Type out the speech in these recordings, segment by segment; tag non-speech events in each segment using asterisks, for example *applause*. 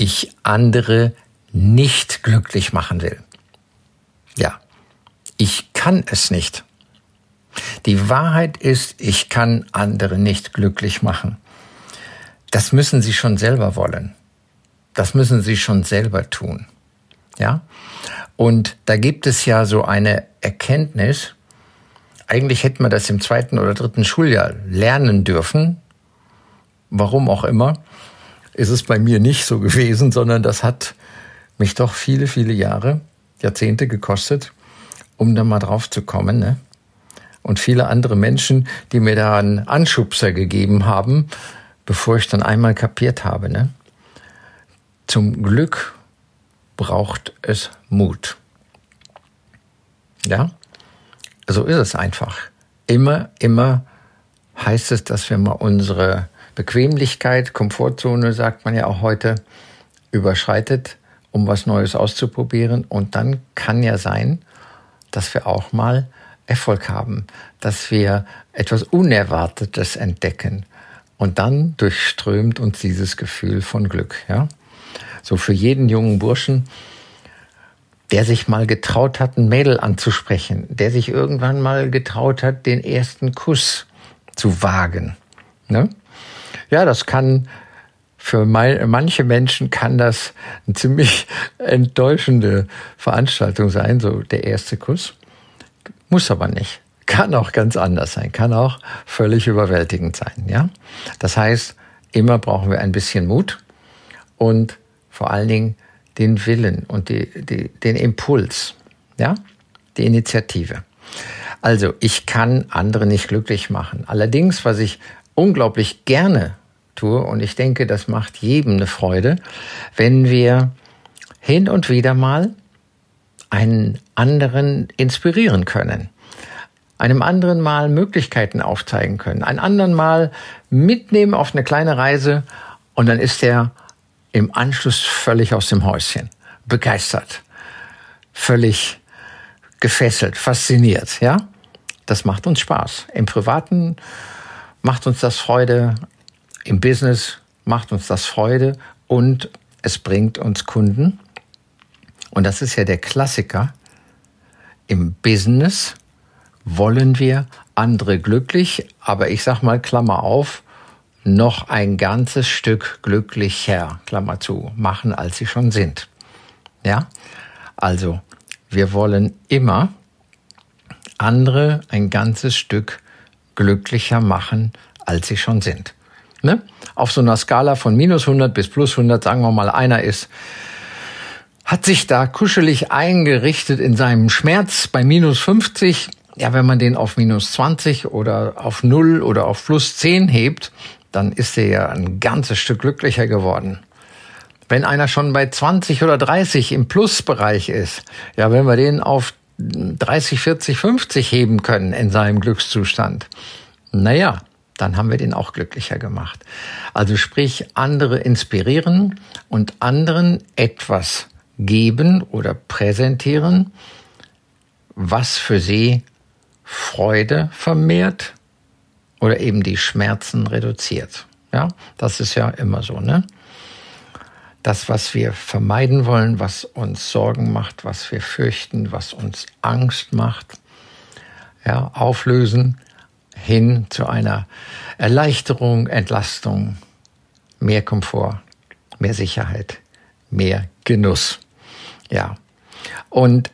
ich andere nicht glücklich machen will. Ja, ich kann es nicht. Die Wahrheit ist, ich kann andere nicht glücklich machen. Das müssen sie schon selber wollen. Das müssen sie schon selber tun. Ja? Und da gibt es ja so eine Erkenntnis, eigentlich hätten wir das im zweiten oder dritten Schuljahr lernen dürfen, warum auch immer, ist es bei mir nicht so gewesen, sondern das hat mich doch viele, viele Jahre, Jahrzehnte gekostet, um da mal drauf zu kommen. Ne? Und viele andere Menschen, die mir da einen Anschubser gegeben haben, bevor ich dann einmal kapiert habe. Ne? Zum Glück braucht es Mut. Ja, so ist es einfach. Immer, immer heißt es, dass wir mal unsere Bequemlichkeit, Komfortzone, sagt man ja auch heute, überschreitet, um was Neues auszuprobieren. Und dann kann ja sein, dass wir auch mal Erfolg haben, dass wir etwas Unerwartetes entdecken. Und dann durchströmt uns dieses Gefühl von Glück. Ja? So für jeden jungen Burschen, der sich mal getraut hat, ein Mädel anzusprechen, der sich irgendwann mal getraut hat, den ersten Kuss zu wagen. Ne? Ja, das kann für manche Menschen kann das eine ziemlich *laughs* enttäuschende Veranstaltung sein, so der erste Kuss. Muss aber nicht. Kann auch ganz anders sein, kann auch völlig überwältigend sein, ja. Das heißt, immer brauchen wir ein bisschen Mut und vor allen Dingen den Willen und die, die, den Impuls, ja, die Initiative. Also, ich kann andere nicht glücklich machen. Allerdings, was ich unglaublich gerne tue. Und ich denke, das macht jedem eine Freude, wenn wir hin und wieder mal einen anderen inspirieren können. Einem anderen Mal Möglichkeiten aufzeigen können. Einen anderen Mal mitnehmen auf eine kleine Reise und dann ist er im Anschluss völlig aus dem Häuschen. Begeistert. Völlig gefesselt, fasziniert, ja? Das macht uns Spaß. Im Privaten macht uns das Freude, im Business macht uns das Freude und es bringt uns Kunden. Und das ist ja der Klassiker. Im Business wollen wir andere glücklich, aber ich sag mal, Klammer auf, noch ein ganzes Stück glücklicher, Klammer zu, machen, als sie schon sind. Ja? Also, wir wollen immer andere ein ganzes Stück glücklicher machen, als sie schon sind. Ne? Auf so einer Skala von minus 100 bis plus 100, sagen wir mal, einer ist, hat sich da kuschelig eingerichtet in seinem Schmerz bei minus 50. Ja, wenn man den auf minus 20 oder auf 0 oder auf plus 10 hebt, dann ist er ja ein ganzes Stück glücklicher geworden. Wenn einer schon bei 20 oder 30 im Plusbereich ist, ja, wenn wir den auf 30, 40, 50 heben können in seinem Glückszustand, naja, dann haben wir den auch glücklicher gemacht. Also sprich, andere inspirieren und anderen etwas geben oder präsentieren, was für sie Freude vermehrt oder eben die Schmerzen reduziert. Ja, das ist ja immer so, ne? Das, was wir vermeiden wollen, was uns Sorgen macht, was wir fürchten, was uns Angst macht, ja, auflösen hin zu einer Erleichterung, Entlastung, mehr Komfort, mehr Sicherheit, mehr Genuss. Ja. Und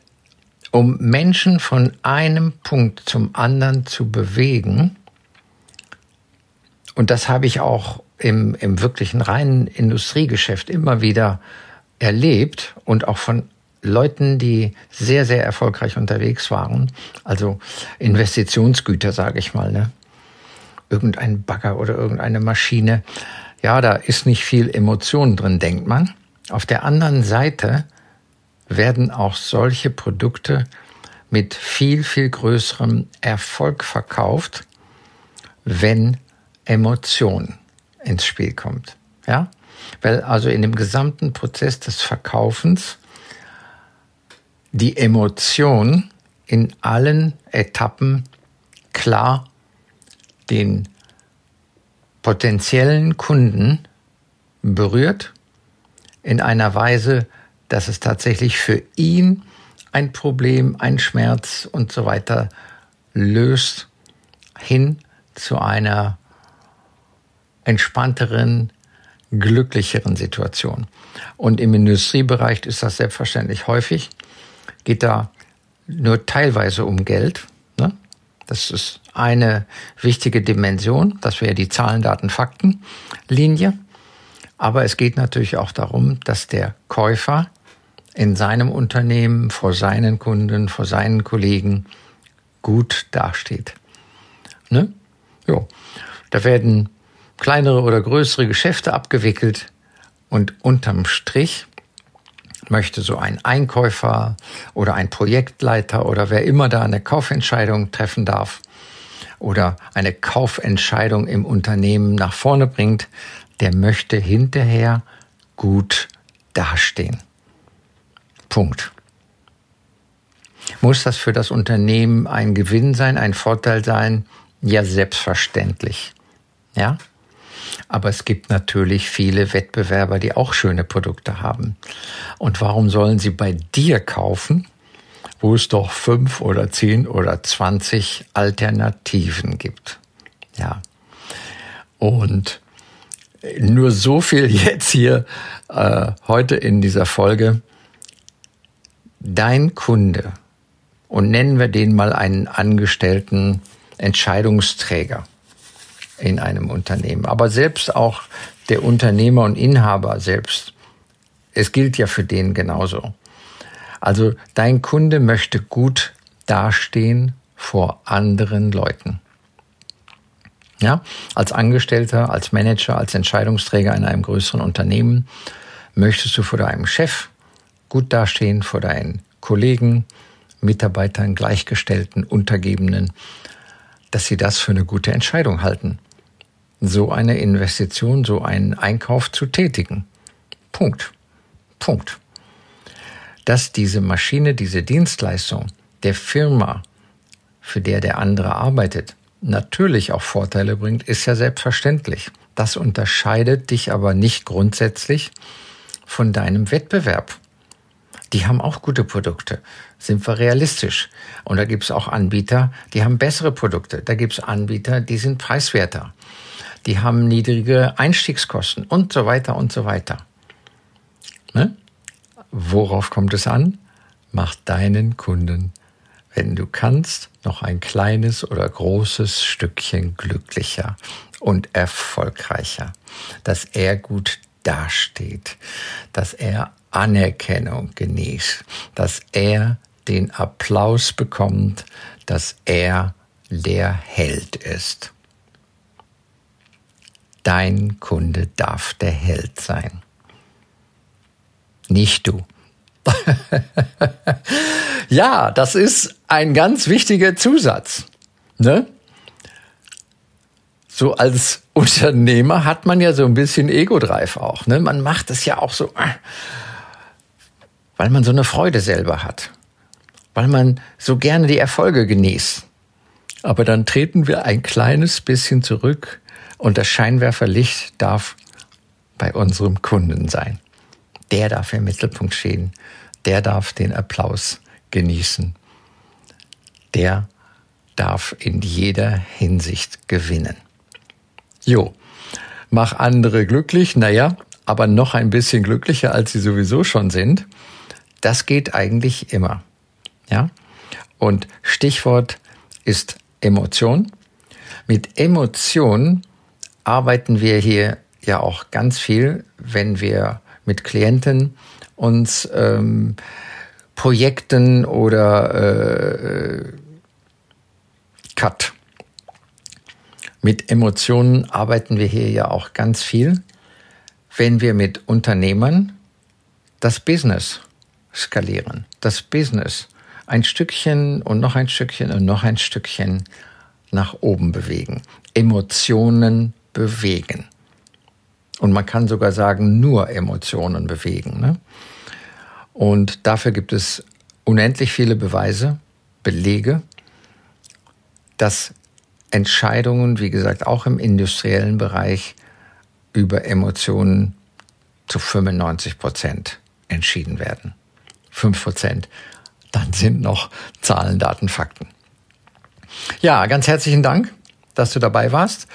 um Menschen von einem Punkt zum anderen zu bewegen, und das habe ich auch im, im wirklichen reinen Industriegeschäft immer wieder erlebt und auch von Leuten, die sehr, sehr erfolgreich unterwegs waren, also Investitionsgüter, sage ich mal, ne? irgendein Bagger oder irgendeine Maschine, ja, da ist nicht viel Emotion drin, denkt man. Auf der anderen Seite werden auch solche Produkte mit viel, viel größerem Erfolg verkauft, wenn Emotion ins Spiel kommt. Ja? Weil also in dem gesamten Prozess des Verkaufens die Emotion in allen Etappen klar den potenziellen Kunden berührt in einer Weise, dass es tatsächlich für ihn ein Problem, ein Schmerz und so weiter löst hin zu einer entspannteren, glücklicheren Situation. Und im Industriebereich ist das selbstverständlich häufig, geht da nur teilweise um Geld. Ne? Das ist eine wichtige Dimension, das wäre die Zahlen, Daten, Fakten Linie. Aber es geht natürlich auch darum, dass der Käufer in seinem Unternehmen, vor seinen Kunden, vor seinen Kollegen gut dasteht. Ne? Jo. Da werden kleinere oder größere Geschäfte abgewickelt und unterm Strich möchte so ein Einkäufer oder ein Projektleiter oder wer immer da eine Kaufentscheidung treffen darf oder eine Kaufentscheidung im Unternehmen nach vorne bringt, der möchte hinterher gut dastehen. Punkt. Muss das für das Unternehmen ein Gewinn sein, ein Vorteil sein? Ja, selbstverständlich. Ja? Aber es gibt natürlich viele Wettbewerber, die auch schöne Produkte haben. Und warum sollen sie bei dir kaufen, wo es doch fünf oder zehn oder zwanzig Alternativen gibt? Ja. Und nur so viel jetzt hier äh, heute in dieser Folge. Dein Kunde, und nennen wir den mal einen Angestellten Entscheidungsträger, in einem Unternehmen. Aber selbst auch der Unternehmer und Inhaber selbst. Es gilt ja für den genauso. Also dein Kunde möchte gut dastehen vor anderen Leuten. Ja, als Angestellter, als Manager, als Entscheidungsträger in einem größeren Unternehmen möchtest du vor deinem Chef gut dastehen, vor deinen Kollegen, Mitarbeitern, Gleichgestellten, Untergebenen, dass sie das für eine gute Entscheidung halten so eine Investition, so einen Einkauf zu tätigen. Punkt. Punkt. Dass diese Maschine, diese Dienstleistung der Firma, für der der andere arbeitet, natürlich auch Vorteile bringt, ist ja selbstverständlich. Das unterscheidet dich aber nicht grundsätzlich von deinem Wettbewerb. Die haben auch gute Produkte. Sind wir realistisch? Und da gibt es auch Anbieter, die haben bessere Produkte. Da gibt es Anbieter, die sind preiswerter die haben niedrige Einstiegskosten und so weiter und so weiter. Ne? Worauf kommt es an? Mach deinen Kunden, wenn du kannst, noch ein kleines oder großes Stückchen glücklicher und erfolgreicher, dass er gut dasteht, dass er Anerkennung genießt, dass er den Applaus bekommt, dass er der Held ist. Dein Kunde darf der Held sein. Nicht du. *laughs* ja, das ist ein ganz wichtiger Zusatz. Ne? So als Unternehmer hat man ja so ein bisschen Ego-Drive auch. Ne? Man macht es ja auch so, weil man so eine Freude selber hat. Weil man so gerne die Erfolge genießt. Aber dann treten wir ein kleines bisschen zurück und das Scheinwerferlicht darf bei unserem Kunden sein. Der darf im Mittelpunkt stehen. Der darf den Applaus genießen. Der darf in jeder Hinsicht gewinnen. Jo, mach andere glücklich, naja, aber noch ein bisschen glücklicher, als sie sowieso schon sind. Das geht eigentlich immer. Ja? Und Stichwort ist Emotion. Mit Emotion arbeiten wir hier ja auch ganz viel, wenn wir mit Klienten uns ähm, Projekten oder äh, Cut. Mit Emotionen arbeiten wir hier ja auch ganz viel, wenn wir mit Unternehmern das Business skalieren, das Business ein Stückchen und noch ein Stückchen und noch ein Stückchen nach oben bewegen, Emotionen bewegen. Und man kann sogar sagen, nur Emotionen bewegen. Ne? Und dafür gibt es unendlich viele Beweise, Belege, dass Entscheidungen, wie gesagt, auch im industriellen Bereich über Emotionen zu 95 Prozent entschieden werden. 5 Prozent, dann sind noch Zahlen, Daten, Fakten. Ja, ganz herzlichen Dank, dass du dabei warst.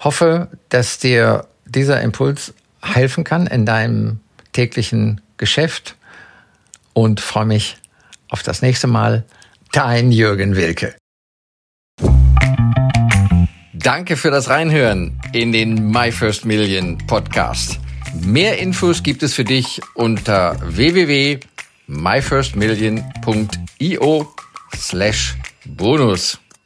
Hoffe, dass dir dieser Impuls helfen kann in deinem täglichen Geschäft und freue mich auf das nächste Mal. Dein Jürgen Wilke. Danke für das Reinhören in den My First Million Podcast. Mehr Infos gibt es für dich unter www.myfirstmillion.io slash bonus.